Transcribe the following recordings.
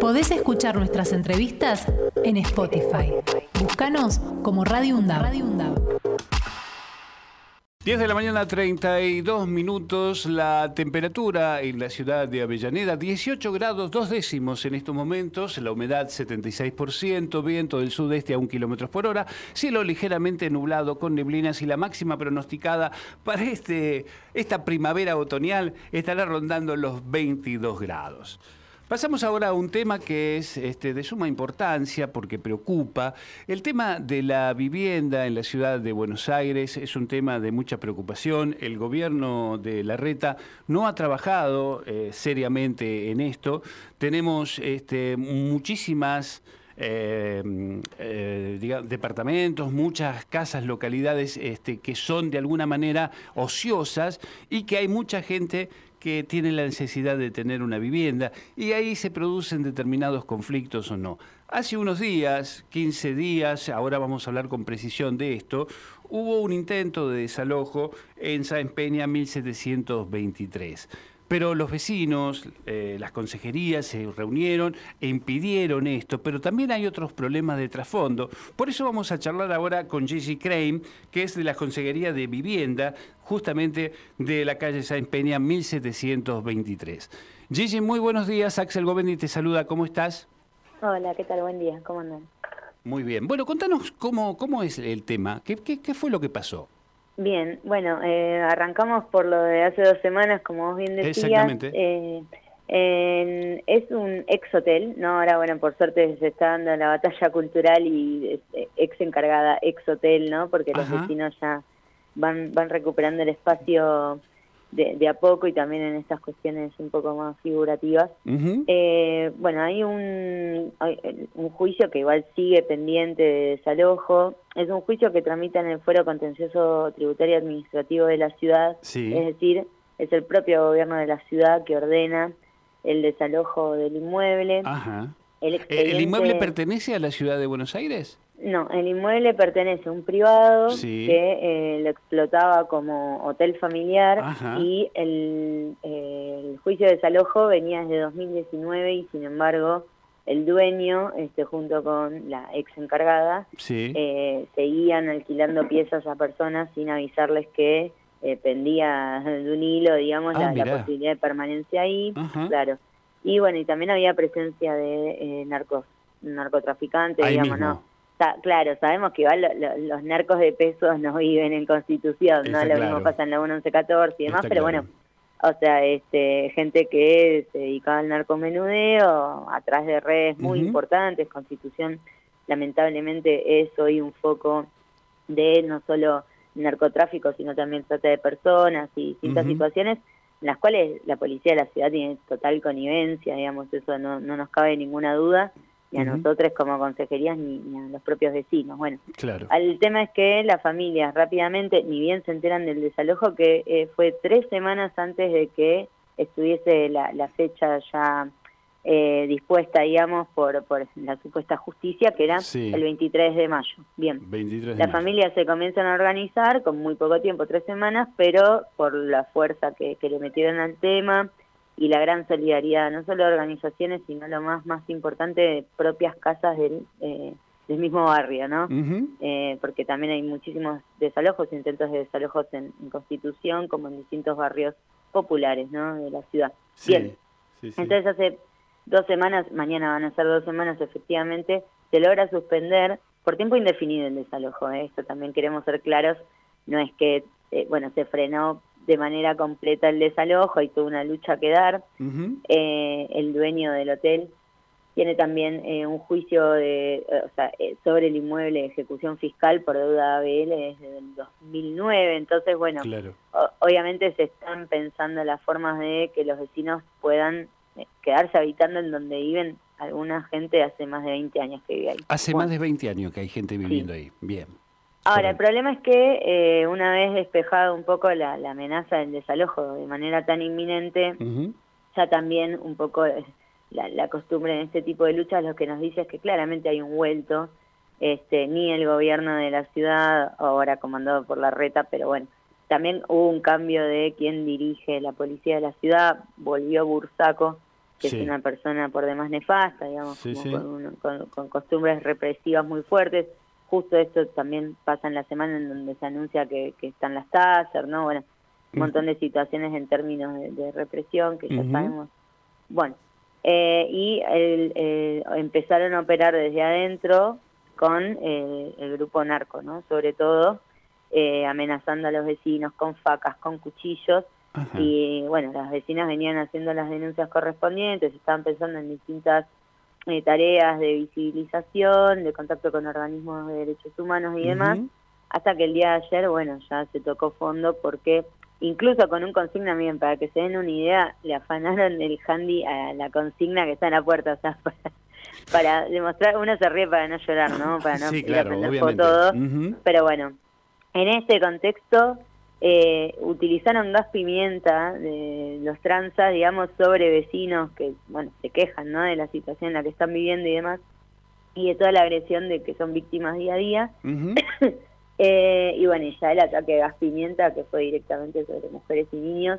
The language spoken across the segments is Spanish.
Podés escuchar nuestras entrevistas en Spotify. Búscanos como Radio UNDAB. Radio UNDAB. 10 de la mañana, 32 minutos, la temperatura en la ciudad de Avellaneda, 18 grados dos décimos en estos momentos, la humedad 76%, viento del sudeste a un kilómetro por hora, cielo ligeramente nublado con neblinas y la máxima pronosticada para este, esta primavera otoñal estará rondando los 22 grados. Pasamos ahora a un tema que es este, de suma importancia porque preocupa. El tema de la vivienda en la ciudad de Buenos Aires es un tema de mucha preocupación. El gobierno de la Reta no ha trabajado eh, seriamente en esto. Tenemos este, muchísimas... Eh, eh, departamentos, muchas casas, localidades este, que son de alguna manera ociosas y que hay mucha gente que tiene la necesidad de tener una vivienda y ahí se producen determinados conflictos o no. Hace unos días, 15 días, ahora vamos a hablar con precisión de esto, hubo un intento de desalojo en Sáenz Peña 1723. Pero los vecinos, eh, las consejerías se reunieron e impidieron esto, pero también hay otros problemas de trasfondo. Por eso vamos a charlar ahora con Gigi Crane, que es de la Consejería de Vivienda, justamente de la calle Sáenz Peña 1723. Gigi, muy buenos días. Axel Govendi te saluda. ¿Cómo estás? Hola, ¿qué tal? Buen día. ¿Cómo andan? Muy bien. Bueno, contanos cómo, cómo es el tema. ¿Qué, qué, qué fue lo que pasó? Bien, bueno, eh, arrancamos por lo de hace dos semanas, como vos bien decías. Exactamente. Eh, es un ex hotel, ¿no? Ahora, bueno, por suerte se está dando la batalla cultural y eh, ex encargada ex hotel, ¿no? Porque los vecinos ya van, van recuperando el espacio de, a poco y también en estas cuestiones un poco más figurativas. Eh, bueno, hay un, un juicio que igual sigue pendiente de desalojo. Es un juicio que tramita en el Fuero Contencioso Tributario Administrativo de la ciudad. Es decir, es el propio gobierno de la ciudad que ordena el desalojo del inmueble. ¿El inmueble pertenece a la ciudad de Buenos Aires? No, el inmueble pertenece a un privado que eh, lo explotaba como hotel familiar y el, el, juicio de desalojo venía desde 2019 y sin embargo el dueño, este, junto con la ex encargada, eh, seguían alquilando piezas a personas sin avisarles que eh, pendía de un hilo, digamos, ah, la, posibilidad de permanencia ahí, claro. Y bueno, y también había presencia de narcos, narcotraficantes, digamos, ¿no? claro, sabemos que igual los narcos de pesos no viven en Constitución, ¿no? Lo mismo pasa en la 1114 y demás, pero bueno, o sea, este gente que se dedicaba al narcomenudeo a través de redes muy importantes, Constitución lamentablemente es hoy un foco de no solo narcotráfico, sino también trata de personas y distintas situaciones las cuales la policía de la ciudad tiene total connivencia, digamos, eso no, no nos cabe ninguna duda ni a nosotros como consejerías ni, a los propios vecinos. Bueno, claro. el tema es que las familias rápidamente, ni bien se enteran del desalojo, que eh, fue tres semanas antes de que estuviese la, la fecha ya eh, dispuesta, digamos, por, por la supuesta justicia, que era el 23 de mayo. Bien, las familias se comienzan a organizar con muy poco tiempo, tres semanas, pero por la fuerza que, que le metieron al tema, y la gran solidaridad, no solo de organizaciones, sino lo más, más importante, de propias casas del, eh, del mismo barrio, ¿no? Eh, porque también hay muchísimos desalojos, intentos de desalojos en, Constitución, como en distintos barrios populares, ¿no? De la ciudad. Bien, entonces hace dos semanas, mañana van a ser dos semanas efectivamente, se logra suspender por tiempo indefinido el desalojo, ¿eh? esto también queremos ser claros, no es que, bueno, se frenó de manera completa el desalojo y tuvo una lucha que dar. Eh, el dueño del hotel tiene también eh, un juicio de, eh, o sea, sobre el inmueble de ejecución fiscal por deuda ABL desde el 2009. Entonces, bueno, obviamente se están pensando las formas de que los vecinos puedan quedarse habitando en donde viven alguna gente hace más de 20 años que vive ahí. Hace más de 20 años que hay gente viviendo ahí. Bien. Ahora, el problema es que eh, una vez despejado un poco la, amenaza del desalojo de manera tan inminente, ya también un poco la, costumbre en este tipo de luchas lo que nos dice es que claramente hay un vuelto, este, ni el gobierno de la ciudad, ahora comandado por la reta, pero bueno, también hubo un cambio de quien dirige la policía de la ciudad, volvió Bursaco que es una persona por demás nefasta, digamos, con, costumbres represivas muy fuertes. Justo esto también pasa en la semana en donde se anuncia que, están las TASER, ¿no? Bueno, un montón de situaciones en términos de, represión que ya sabemos. Bueno, eh, y el, empezaron a operar desde adentro con eh, el grupo narco, ¿no? Sobre todo eh, amenazando a los vecinos con facas, con cuchillos. Y bueno, las vecinas venían haciendo las denuncias correspondientes, estaban pensando en distintas tareas de visibilización, de contacto con organismos de derechos humanos y demás, hasta que el día de ayer, bueno, ya se tocó fondo porque incluso con un consigna, miren, para que se den una idea, le afanaron el handy a la consigna que está en la puerta, o sea, para, demostrar, uno se ríe para no llorar, ¿no? Para no sí, claro, todo, pero bueno, en este contexto eh, utilizaron gas pimienta de los transas, digamos, sobre vecinos que, bueno, se quejan, ¿no? De la situación en la que están viviendo y demás, y de toda la agresión de que son víctimas día a día. Eh, y bueno, ya el ataque de gas pimienta, que fue directamente sobre mujeres y niños,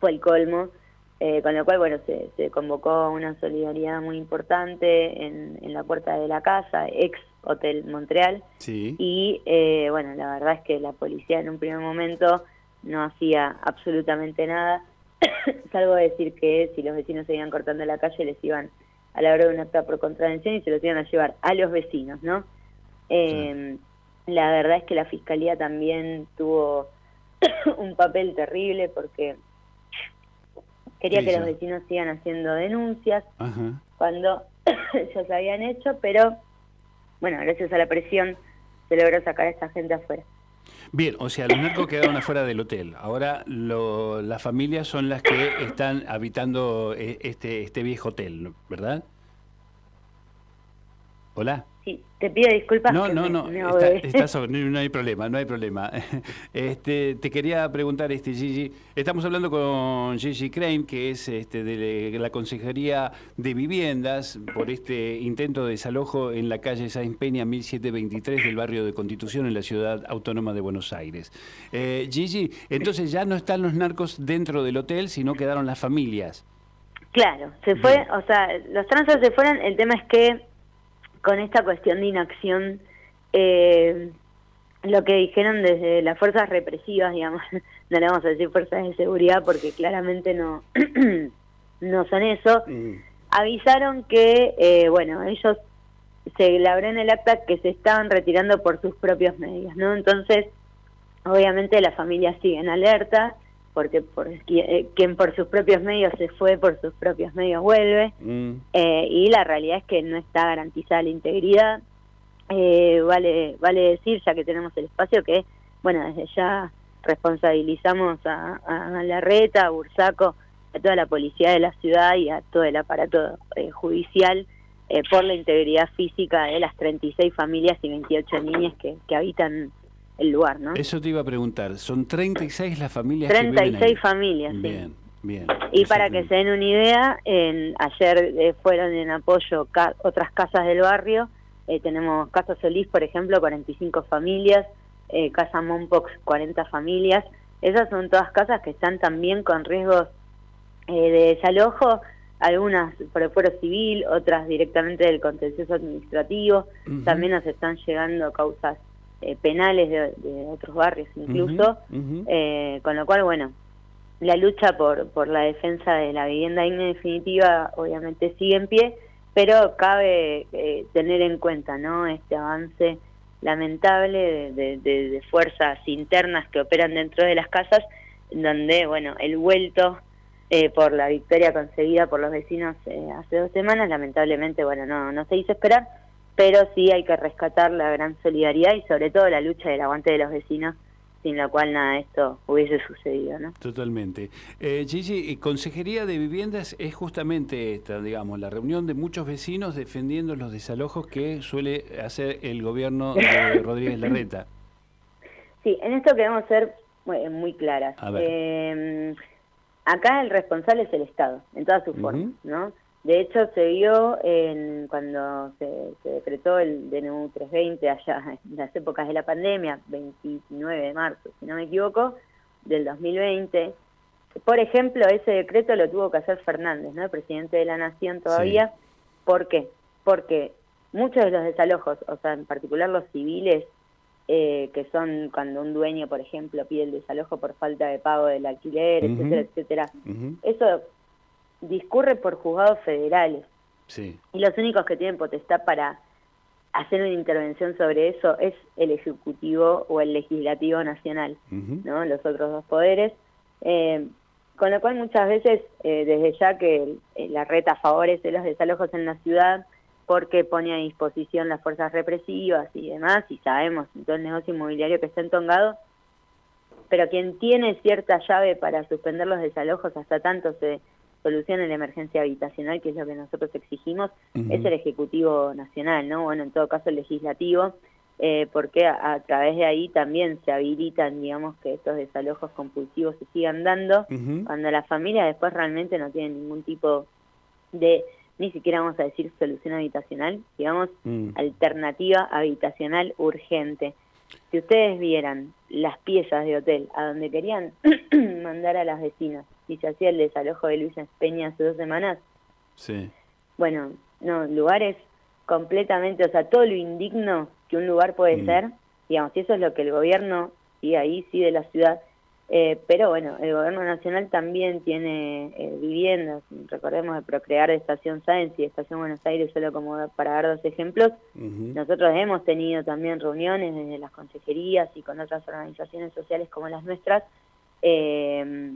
fue el colmo. Eh, con lo cual, bueno, se, convocó una solidaridad muy importante en, la puerta de la casa, ex Hotel Montreal. Sí. Y eh, bueno, la verdad es que la policía en un primer momento no hacía absolutamente nada, salvo decir que si los vecinos seguían cortando la calle les iban a la hora de una acta por contravención y se los iban a llevar a los vecinos, ¿no? Eh, la verdad es que la fiscalía también tuvo un papel terrible porque quería que los vecinos sigan haciendo denuncias cuando ya se habían hecho, pero bueno, gracias a la presión se logró sacar a esta gente afuera. Bien, o sea, los narcos quedaron afuera del hotel. Ahora las familias son las que están habitando eh, este, este viejo hotel, ¿verdad? Hola. Sí, te pido disculpas. No, no, no, no hay problema, no hay problema. Este, te quería preguntar, este, Gigi, estamos hablando con Gigi Crane, que es este, de la Consejería de Viviendas, por este intento de desalojo en la calle Sáenz Peña 1723 del barrio de Constitución en la ciudad autónoma de Buenos Aires. Eh, Gigi, entonces ya no están los narcos dentro del hotel, sino quedaron las familias. Claro, se fue, o sea, los transos se fueron, el tema es que con esta cuestión de inacción, eh, lo que dijeron desde las fuerzas represivas, digamos, no le vamos a decir fuerzas de seguridad porque claramente no, no son eso, mm. avisaron que, eh, bueno, ellos se labró en el acta que se estaban retirando por sus propios medios, ¿no? Entonces, obviamente las familias siguen alerta, porque por, eh, quien por sus propios medios se fue, por sus propios medios vuelve, mm. eh, y la realidad es que no está garantizada la integridad. Eh, vale, vale decir, ya que tenemos el espacio, que, bueno, desde ya responsabilizamos a, a la reta, a Bursaco, a toda la policía de la ciudad y a todo el aparato judicial por la integridad física de las 36 familias y 28 niñas que, que habitan el lugar, ¿no? Eso te iba a preguntar, son 36 las familias 36 que viven familias, Bien, bien. Y para que se den una idea, en, ayer eh, fueron en apoyo otras casas del barrio, eh, tenemos Casa Solís, por ejemplo, 45 familias, eh, Casa Monpox, 40 familias, esas son todas casas que están también con riesgos de desalojo, algunas por el fuero civil, otras directamente del contencioso administrativo, también nos están llegando causas eh, penales de, otros barrios incluso, eh, con lo cual, bueno, la lucha por, por la defensa de la vivienda digna definitiva obviamente sigue en pie, pero cabe eh, tener en cuenta no este avance lamentable de, fuerzas internas que operan dentro de las casas, donde, bueno, el vuelto por la victoria conseguida por los vecinos hace dos semanas, lamentablemente, bueno, no, no se hizo esperar, pero sí hay que rescatar la gran solidaridad y sobre todo la lucha del aguante de los vecinos sin la cual nada de esto hubiese sucedido, ¿no? Totalmente. Eh, Gigi, Consejería de Viviendas es justamente esta, digamos, la reunión de muchos vecinos defendiendo los desalojos que suele hacer el gobierno de Rodríguez Larreta. Sí, en esto queremos ser muy, claras. Eh, acá el responsable es el Estado, en todas sus formas, ¿no? De hecho, se vio en, cuando se, decretó el DNU 320 allá en las épocas de la pandemia, 29 de marzo, si no me equivoco, del 2020, por ejemplo, ese decreto lo tuvo que hacer Fernández, ¿no? El presidente de la Nación todavía. ¿Por qué? Porque muchos de los desalojos, o sea, en particular los civiles, eh, que son cuando un dueño, por ejemplo, pide el desalojo por falta de pago del alquiler, etcétera, etcétera, eso discurre por juzgados federales. Sí. Y los únicos que tienen potestad para hacer una intervención sobre eso es el Ejecutivo o el Legislativo Nacional, ¿no? Los otros dos poderes. Eh, con lo cual muchas veces, eh, desde ya que la reta favorece los desalojos en la ciudad, porque pone a disposición las fuerzas represivas y demás, y sabemos todo el negocio inmobiliario que está entongado, pero quien tiene cierta llave para suspender los desalojos hasta tanto se solucione la emergencia habitacional, que es lo que nosotros exigimos, es el Ejecutivo Nacional, ¿no? Bueno, en todo caso el Legislativo, eh, porque a, través de ahí también se habilitan, digamos, que estos desalojos compulsivos se sigan dando, cuando la familia después realmente no tiene ningún tipo de ni siquiera vamos a decir solución habitacional, digamos mm. alternativa habitacional urgente. Si ustedes vieran las piezas de hotel a donde querían mandar a las vecinas y se hacía el desalojo de Luisa Peña hace dos semanas, sí. bueno, no, lugares completamente, o sea, todo lo indigno que un lugar puede mm. ser, digamos, y eso es lo que el gobierno, sí, ahí sí de la ciudad, eh, pero bueno, el gobierno nacional también tiene eh, viviendas, recordemos de Procrear de Estación Sáenz y de Estación Buenos Aires, solo como para dar dos ejemplos. Nosotros hemos tenido también reuniones desde las consejerías y con otras organizaciones sociales como las nuestras, eh,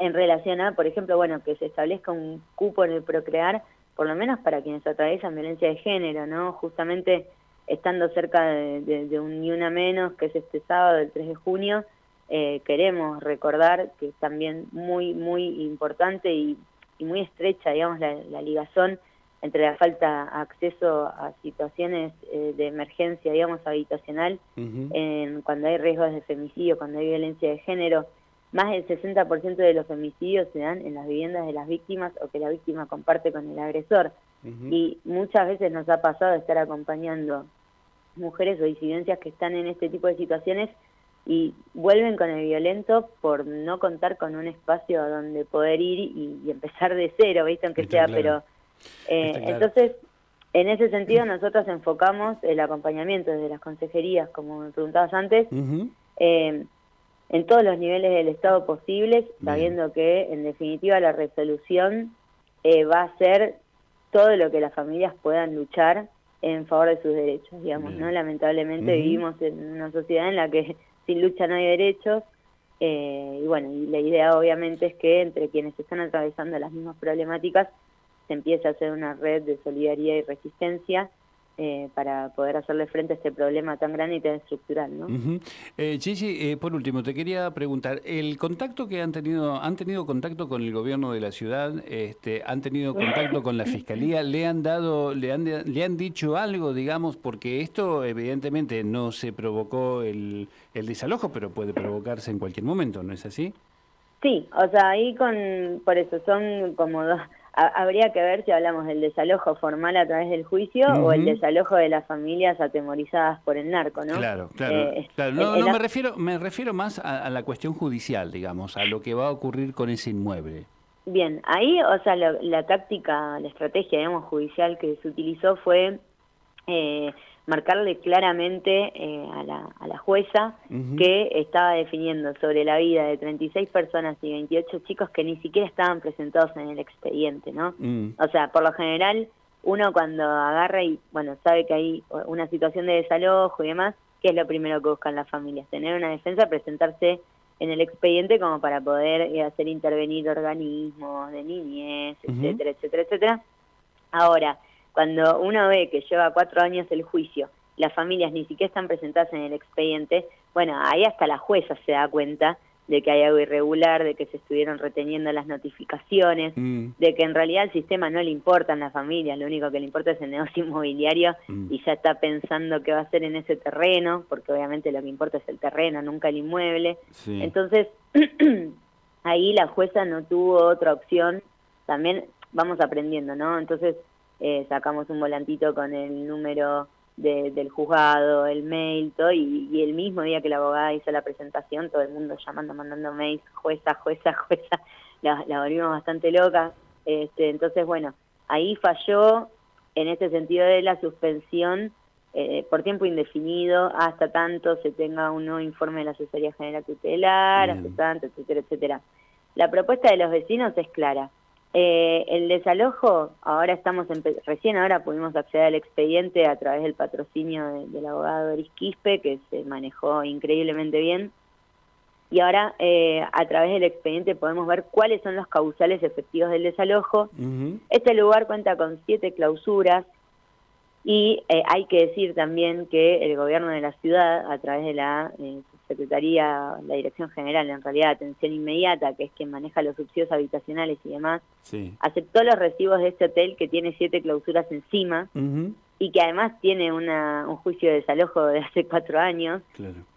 en relación a, por ejemplo, bueno, que se establezca un cupo en el Procrear, por lo menos para quienes atraviesan violencia de género, ¿no? Justamente estando cerca de, de un ni una menos, que es este sábado, el 3 de junio, eh, queremos recordar que es también muy, muy importante y, muy estrecha, digamos, la, ligazón entre la falta de acceso a situaciones eh, de emergencia, digamos, habitacional, en, cuando hay riesgos de femicidio, cuando hay violencia de género. Más del 60% de los femicidios se dan en las viviendas de las víctimas o que la víctima comparte con el agresor. Y muchas veces nos ha pasado estar acompañando mujeres o disidencias que están en este tipo de situaciones y vuelven con el violento por no contar con un espacio donde poder ir y, empezar de cero, ¿viste? Aunque sea, pero... Eh, entonces, en ese sentido nosotros enfocamos el acompañamiento desde las consejerías, como me preguntabas antes, eh, en todos los niveles del Estado posibles, sabiendo que en definitiva la resolución eh, va a ser todo lo que las familias puedan luchar en favor de sus derechos, digamos, ¿no? Lamentablemente vivimos en una sociedad en la que sin lucha no hay derechos. Eh, y bueno, y la idea obviamente es que entre quienes están atravesando las mismas problemáticas se empiece a hacer una red de solidaridad y resistencia eh, para poder hacerle frente a este problema tan grande y tan estructural. ¿no? Eh, Chichi, por último, te quería preguntar, ¿el contacto que han tenido, han tenido contacto con el gobierno de la ciudad, este, han tenido contacto con la fiscalía, le han dado, le han, le han dicho algo, digamos, porque esto evidentemente no se provocó el, el desalojo, pero puede provocarse en cualquier momento, ¿no es así? Sí, o sea, ahí con, por eso son como dos, habría que ver si hablamos del desalojo formal a través del juicio o el desalojo de las familias atemorizadas por el narco, ¿no? Claro, claro. Eh, no, me refiero, me refiero más a, la cuestión judicial, digamos, a lo que va a ocurrir con ese inmueble. Bien, ahí, o sea, la, táctica, la estrategia, digamos, judicial que se utilizó fue eh, marcarle claramente eh, a, la, a, la, jueza que estaba definiendo sobre la vida de 36 personas y 28 chicos que ni siquiera estaban presentados en el expediente, ¿no? Mm. O sea, por lo general, uno cuando agarra y, bueno, sabe que hay una situación de desalojo y demás, ¿qué es lo primero que buscan las familias? Tener una defensa, presentarse en el expediente como para poder eh, hacer intervenir organismos de niñez, etcétera, etcétera, etcétera. Ahora, cuando uno ve que lleva cuatro años el juicio, las familias ni siquiera están presentadas en el expediente, bueno, ahí hasta la jueza se da cuenta de que hay algo irregular, de que se estuvieron reteniendo las notificaciones, mm. de que en realidad el sistema no le importa a las familias, lo único que le importa es el negocio inmobiliario mm. y ya está pensando qué va a hacer en ese terreno, porque obviamente lo que importa es el terreno, nunca el inmueble. Entonces, ahí la jueza no tuvo otra opción, también vamos aprendiendo, ¿no? Entonces, eh, sacamos un volantito con el número del juzgado, el mail, todo, y, el mismo día que la abogada hizo la presentación, todo el mundo llamando, mandando mails, jueza, jueza, jueza, la, la volvimos bastante loca. Este, entonces, bueno, ahí falló en este sentido de la suspensión eh, por tiempo indefinido hasta tanto se tenga un nuevo informe de la Asesoría General Tutelar, hasta tanto, etcétera, etcétera. La propuesta de los vecinos es clara. Eh, el desalojo, ahora estamos, recién ahora pudimos acceder al expediente a través del patrocinio del abogado Eris Quispe, que se manejó increíblemente bien. Y ahora, eh, a través del expediente, podemos ver cuáles son los causales efectivos del desalojo. Este lugar cuenta con siete clausuras, y eh, hay que decir también que el gobierno de la ciudad, a través de la eh, Secretaría, la Dirección General, en realidad, Atención Inmediata, que es quien maneja los subsidios habitacionales y demás, aceptó los recibos de este hotel que tiene siete clausuras encima y que además tiene una, un juicio de desalojo de hace cuatro años.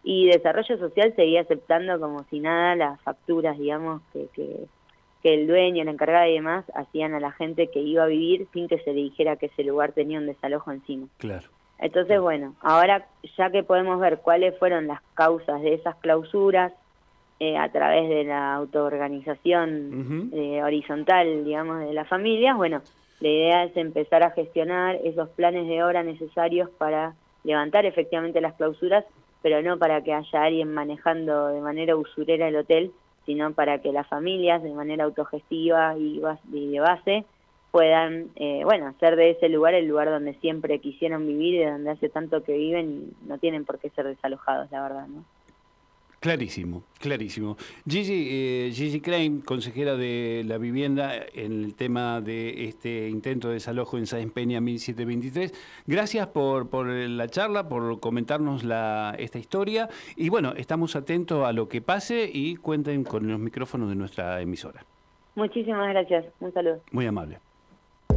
Y Desarrollo Social seguía aceptando como si nada las facturas, digamos, que, que que el dueño, la encargada y demás hacían a la gente que iba a vivir sin que se le dijera que ese lugar tenía un desalojo encima. Claro. Entonces, bueno, ahora ya que podemos ver cuáles fueron las causas de esas clausuras eh, a través de la autoorganización eh, horizontal, digamos, de las familias, bueno, la idea es empezar a gestionar esos planes de obra necesarios para levantar efectivamente las clausuras, pero no para que haya alguien manejando de manera usurera el hotel, sino para que las familias de manera autogestiva y, de base puedan, eh, bueno, hacer de ese lugar el lugar donde siempre quisieron vivir y donde hace tanto que viven y no tienen por qué ser desalojados, la verdad, ¿no? Clarísimo, clarísimo. Gigi, eh, Gigi Crane, consejera de la vivienda en el tema de este intento de desalojo en Sáenz Peña 1723. Gracias por, por la charla, por comentarnos la, esta historia. Y bueno, estamos atentos a lo que pase y cuenten con los micrófonos de nuestra emisora. Muchísimas gracias. Un saludo. Muy amable.